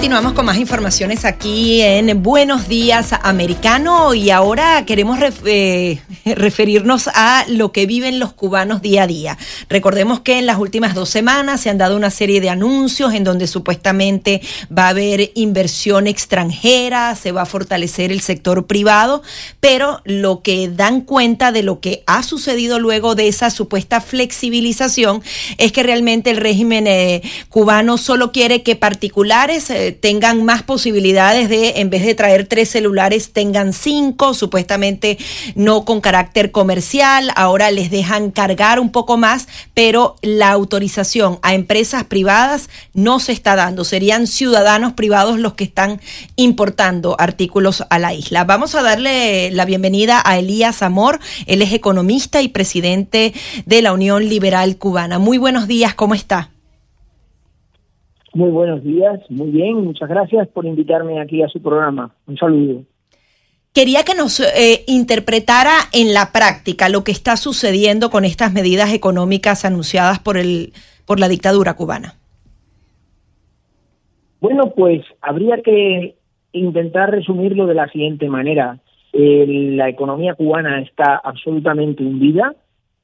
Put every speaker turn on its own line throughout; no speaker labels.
Continuamos con más informaciones aquí en Buenos Días Americano y ahora queremos eh, referirnos a lo que viven los cubanos día a día. Recordemos que en las últimas dos semanas se han dado una serie de anuncios en donde supuestamente va a haber inversión extranjera, se va a fortalecer el sector privado, pero lo que dan cuenta de lo que ha sucedido luego de esa supuesta flexibilización es que realmente el régimen eh, cubano solo quiere que particulares eh, tengan más posibilidades de, en vez de traer tres celulares, tengan cinco, supuestamente no con carácter comercial, ahora les dejan cargar un poco más, pero la autorización a empresas privadas no se está dando, serían ciudadanos privados los que están importando artículos a la isla. Vamos a darle la bienvenida a Elías Amor, él es economista y presidente de la Unión Liberal Cubana. Muy buenos días, ¿cómo está?
Muy buenos días, muy bien, muchas gracias por invitarme aquí a su programa. Un saludo.
Quería que nos eh, interpretara en la práctica lo que está sucediendo con estas medidas económicas anunciadas por, el, por la dictadura cubana.
Bueno, pues habría que intentar resumirlo de la siguiente manera. la economía cubana está absolutamente hundida,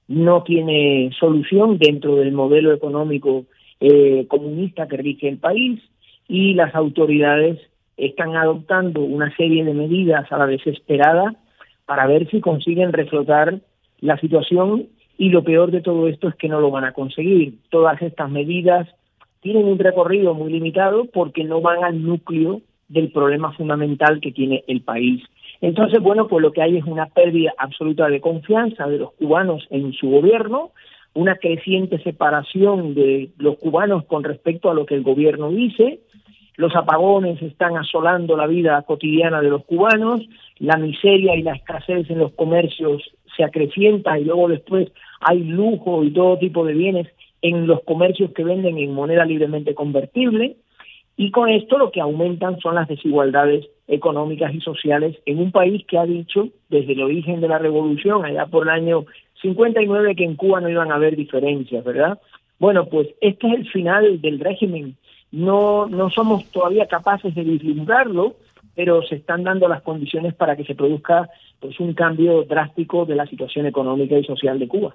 no tiene solución dentro del modelo económico eh, comunista que rige el país y las autoridades están adoptando una serie de medidas a la desesperada para ver si consiguen reflotar la situación y lo peor de todo esto es que no lo van a conseguir. Todas estas medidas tienen un recorrido muy limitado porque no van al núcleo del problema fundamental que tiene el país. Entonces, bueno, pues lo que hay es una pérdida absoluta de confianza de los cubanos en su gobierno, una creciente separación de los cubanos con respecto a lo que el gobierno dice, los apagones están asolando la vida cotidiana de los cubanos, la miseria y la escasez en los comercios se acrecienta y luego después hay lujo y todo tipo de bienes en los comercios que venden en moneda libremente convertible. Y con esto lo que aumentan son las desigualdades económicas y sociales en un país que ha dicho desde el origen de la revolución, allá por el año 59 que en Cuba no iban a haber diferencias, ¿verdad? Bueno, pues este es el final del régimen. No, no somos todavía capaces de vislumbrarlo, pero se están dando las condiciones para que se produzca pues un cambio drástico de la situación económica y social de Cuba.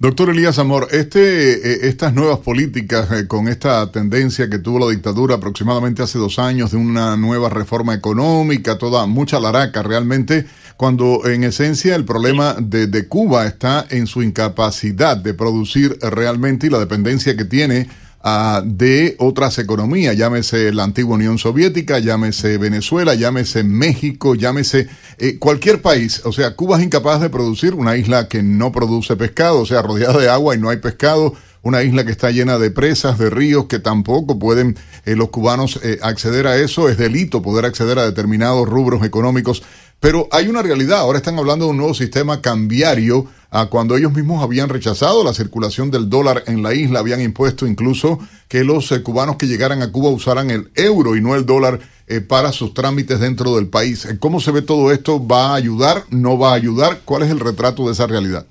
Doctor Elías Amor, este, eh, estas nuevas políticas eh, con esta tendencia que tuvo la dictadura aproximadamente hace dos años de una nueva reforma económica, toda mucha laraca realmente, cuando en esencia el problema de, de Cuba está en su incapacidad de producir realmente y la dependencia que tiene de otras economías, llámese la antigua Unión Soviética, llámese Venezuela, llámese México, llámese eh, cualquier país. O sea, Cuba es incapaz de producir una isla que no produce pescado, o sea, rodeada de agua y no hay pescado una isla que está llena de presas, de ríos, que tampoco pueden eh, los cubanos eh, acceder a eso. Es delito poder acceder a determinados rubros económicos. Pero hay una realidad, ahora están hablando de un nuevo sistema cambiario a cuando ellos mismos habían rechazado la circulación del dólar en la isla, habían impuesto incluso que los eh, cubanos que llegaran a Cuba usaran el euro y no el dólar eh, para sus trámites dentro del país. Eh, ¿Cómo se ve todo esto? ¿Va a ayudar? ¿No va a ayudar? ¿Cuál es el retrato de esa realidad?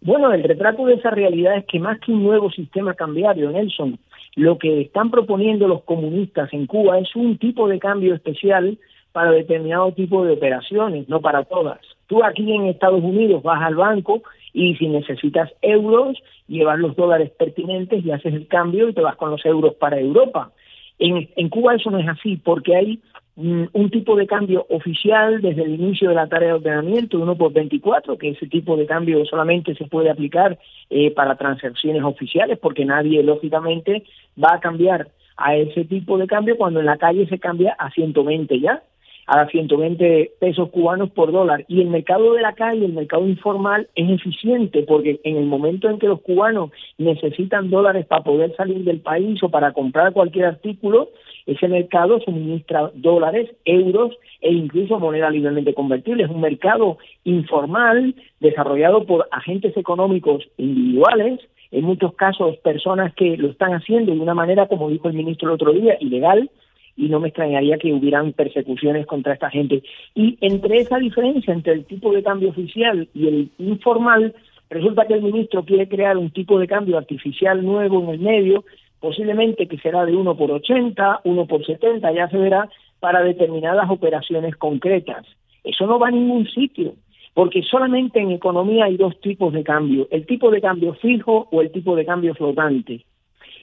Bueno, el retrato de esa realidad es que más que un nuevo sistema cambiario, Nelson, lo que están proponiendo los comunistas en Cuba es un tipo de cambio especial para determinado tipo de operaciones, no para todas. Tú aquí en Estados Unidos vas al banco y si necesitas euros, llevas los dólares pertinentes y haces el cambio y te vas con los euros para Europa. En, Cuba eso no es así porque hay mm, un tipo de cambio oficial desde el inicio de la tarea de ordenamiento, uno por 24, que ese tipo de cambio solamente se puede aplicar eh, para transacciones oficiales porque nadie, lógicamente, va a cambiar a ese tipo de cambio cuando en la calle se cambia a 120 ya a 120 pesos cubanos por dólar. Y el mercado de la calle, el mercado informal, es eficiente porque en el momento en que los cubanos necesitan dólares para poder salir del país o para comprar cualquier artículo, ese mercado suministra dólares, euros e incluso moneda libremente convertible. Es un mercado informal desarrollado por agentes económicos individuales en muchos casos personas que lo están haciendo de una manera, como dijo el ministro el otro día, ilegal, y no me extrañaría que hubieran persecuciones contra esta gente. Y entre esa diferencia entre el tipo de cambio oficial y el informal, resulta que el ministro quiere crear un tipo de cambio artificial nuevo en el medio, posiblemente que será de 1 por 80, 1 por 70, ya se verá, para determinadas operaciones concretas. Eso no va a ningún sitio, porque solamente en economía hay dos tipos de cambio, el tipo de cambio fijo o el tipo de cambio flotante.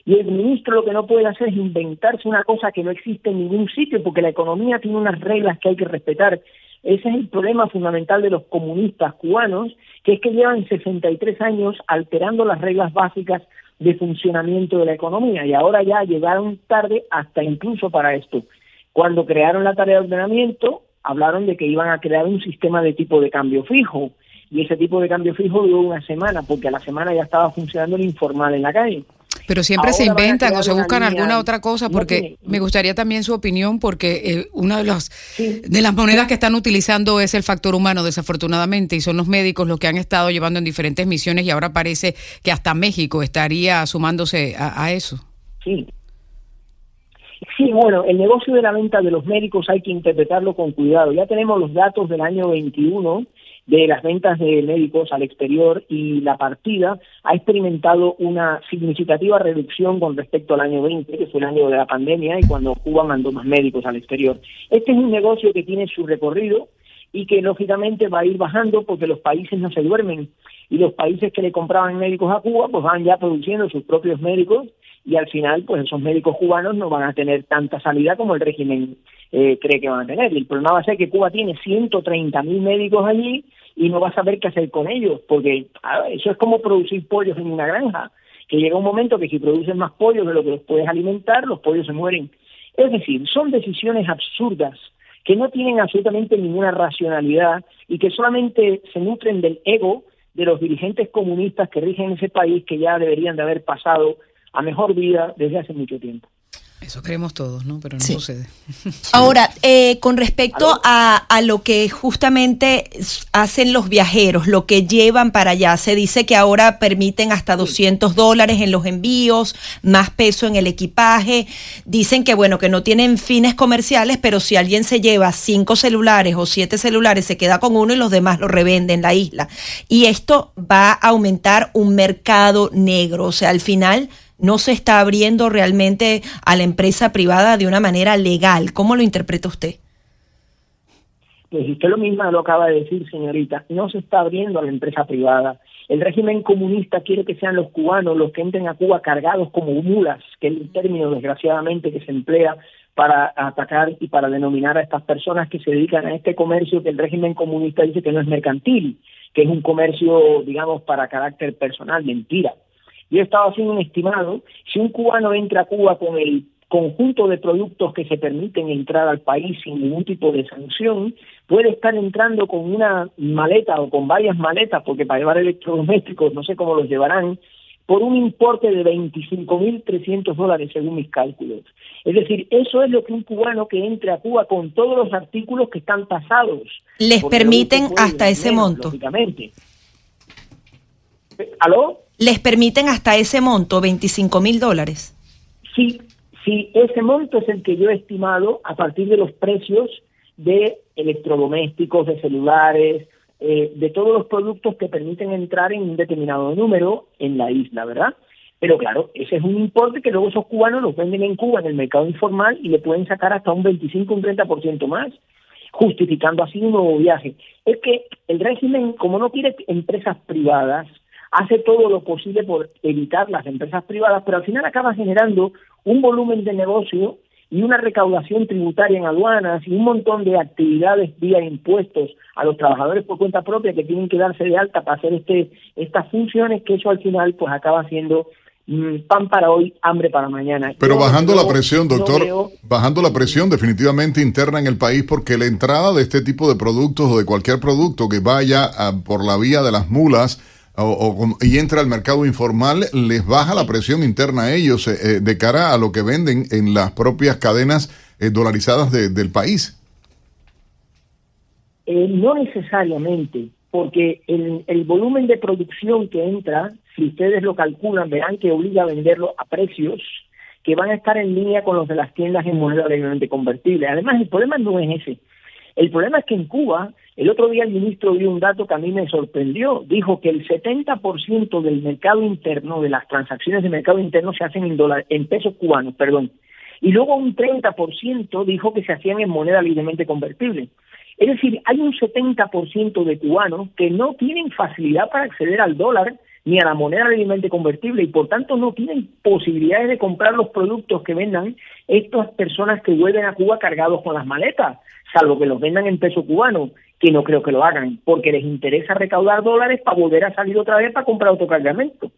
Y el ministro lo que no puede hacer es inventarse una cosa que no existe en ningún sitio, porque la economía tiene unas reglas que hay que respetar. Ese es el problema fundamental de los comunistas cubanos, que es que llevan 63 años alterando las reglas básicas de funcionamiento de la economía y ahora ya llegaron tarde hasta incluso para esto. Cuando crearon la tarea de ordenamiento, hablaron de que iban a crear un sistema de tipo de cambio fijo y ese tipo de cambio fijo duró una semana porque a la semana ya estaba funcionando el informal en la calle.
Pero siempre se inventan o se buscan alguna otra cosa, porque me gustaría también su opinión, porque eh, una de las, de las monedas que están utilizando es el factor humano, desafortunadamente, y son los médicos los que han estado llevando en diferentes misiones y ahora parece que hasta México estaría sumándose a, a eso.
Sí. Sí, bueno, el negocio de la venta de los médicos hay que interpretarlo con cuidado. Ya tenemos los datos del año 21 de las ventas de médicos al exterior y la partida ha experimentado una significativa reducción con respecto al año 20, que fue el año de la pandemia y cuando Cuba mandó más médicos al exterior. Este es un negocio que tiene su recorrido y que lógicamente va a ir bajando porque los países no se duermen y los países que le compraban médicos a Cuba pues van ya produciendo sus propios médicos y al final pues esos médicos cubanos no van a tener tanta salida como el régimen eh, cree que van a tener. Y el problema va a ser que Cuba tiene 130 mil médicos allí y no va a saber qué hacer con ellos, porque eso es como producir pollos en una granja, que llega un momento que si produces más pollos de lo que los puedes alimentar, los pollos se mueren. Es decir, son decisiones absurdas que no tienen absolutamente ninguna racionalidad y que solamente se nutren del ego de los dirigentes comunistas que rigen ese país que ya deberían de haber pasado a mejor vida desde hace mucho tiempo.
Eso creemos todos, ¿no? Pero no sucede.
Ahora, eh, con respecto a, a, lo que justamente hacen los viajeros, lo que llevan para allá, se dice que ahora permiten hasta 200 dólares en los envíos, más peso en el equipaje. Dicen que, bueno, que no tienen fines comerciales, pero si alguien se lleva cinco celulares o siete celulares, se queda con uno y los demás lo revenden en la isla. Y esto va a aumentar un mercado negro. O sea, al final no se está abriendo realmente a la empresa privada de una manera legal. ¿Cómo lo interpreta usted?
Pues usted lo mismo lo acaba de decir, señorita, no se está abriendo a la empresa privada. El régimen comunista quiere que sean los cubanos los que entren a Cuba cargados como mulas, que es el término desgraciadamente que se emplea para atacar y para denominar a estas personas que se dedican a este comercio que el régimen comunista dice que no es mercantil, que es un comercio, digamos, para carácter personal, mentira. Yo he estado haciendo un estimado, si un cubano entra a Cuba con el conjunto de productos que se permiten entrar al país sin ningún tipo de sanción, puede estar entrando con una maleta o con varias maletas, porque para llevar electrodomésticos no sé cómo los llevarán, por un importe de 25.300 dólares según mis cálculos. Es decir, eso es lo que un cubano que entre a Cuba con todos los artículos que están tasados.
Les permiten hasta ese monto.
¿Aló?
Les permiten hasta ese monto, 25 mil dólares.
Sí, sí, ese monto es el que yo he estimado a partir de los precios de electrodomésticos, de celulares, eh, de todos los productos que permiten entrar en un determinado número en la isla, ¿verdad? Pero claro, ese es un importe que luego esos cubanos los venden en Cuba en el mercado informal y le pueden sacar hasta un 25, un 30% más, justificando así un nuevo viaje. Es que el régimen, como no quiere empresas privadas, hace todo lo posible por evitar las empresas privadas, pero al final acaba generando un volumen de negocio y una recaudación tributaria en aduanas y un montón de actividades vía impuestos a los trabajadores por cuenta propia que tienen que darse de alta para hacer este estas funciones que eso al final pues acaba siendo mm, pan para hoy, hambre para mañana.
Pero bajando la presión, doctor, bajando la presión definitivamente interna en el país porque la entrada de este tipo de productos o de cualquier producto que vaya por la vía de las mulas o, y entra al mercado informal, les baja la presión interna a ellos eh, eh, de cara a lo que venden en las propias cadenas eh, dolarizadas del país.
no necesariamente, porque el, el volumen de producción que entra, si ustedes lo calculan, verán que obliga a venderlo a precios que van a estar en línea con los de las tiendas en moneda legalmente convertible. Además, el problema no es ese. El problema es que en Cuba, el otro día el ministro dio un dato que a mí me sorprendió. Dijo que el 70% del mercado interno, de las transacciones de mercado interno, se hacen en, dólares, en pesos cubanos, perdón. Y luego un 30% dijo que se hacían en moneda libremente convertible. Es decir, hay un 70% de cubanos que no tienen facilidad para acceder al dólar ni a la moneda libremente convertible y por tanto no tienen posibilidades de comprar los productos que vendan estas personas que vuelven a Cuba cargados con las maletas, salvo que los vendan en peso cubano, que no creo que lo hagan, porque les interesa recaudar dólares para volver a salir otra vez para comprar otro cargamento.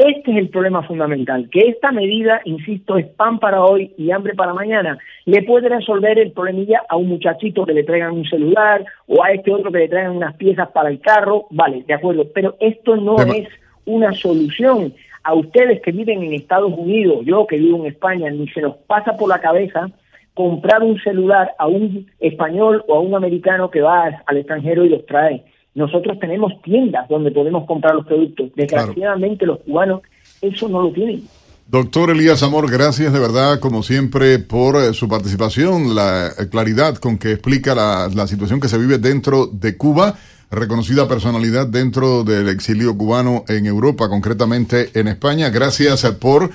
Este es el problema fundamental, que esta medida, insisto, es pan para hoy y hambre para mañana. Le puede resolver el problemilla a un muchachito que le traigan un celular o a este otro que le traigan unas piezas para el carro, vale, de acuerdo, pero esto no es una solución. A ustedes que viven en Estados Unidos, yo que vivo en España, ni se nos pasa por la cabeza comprar un celular a un español o a un americano que va al extranjero y los trae. Nosotros tenemos tiendas donde podemos comprar los productos. Desgraciadamente los cubanos eso no lo tienen.
Doctor Elías Amor, gracias de verdad, como siempre, por eh, su participación, la eh, claridad con que explica la, la situación que se vive dentro de Cuba reconocida personalidad dentro del exilio cubano en Europa, concretamente en España. Gracias eh, por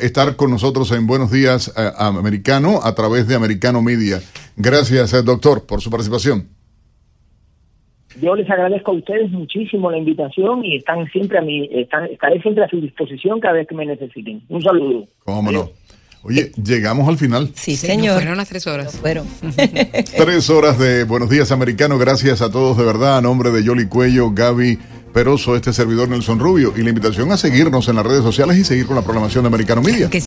estar con nosotros en Buenos Días Americano a través de Americano Media. Gracias, doctor, por su participación.
Yo les agradezco a ustedes muchísimo la invitación y están siempre a mi, están, estaré siempre a su disposición cada vez que me necesiten. Un saludo.
¿Cómo no? Oye, llegamos al final.
Sí, señor. fueron las tres horas.
fueron.
tres horas de Buenos Días Americano. Gracias a todos de verdad. A nombre de Yoli Cuello, Gaby Peroso, este servidor Nelson Rubio. Y la invitación a seguirnos en las redes sociales y seguir con la programación de Americano Media.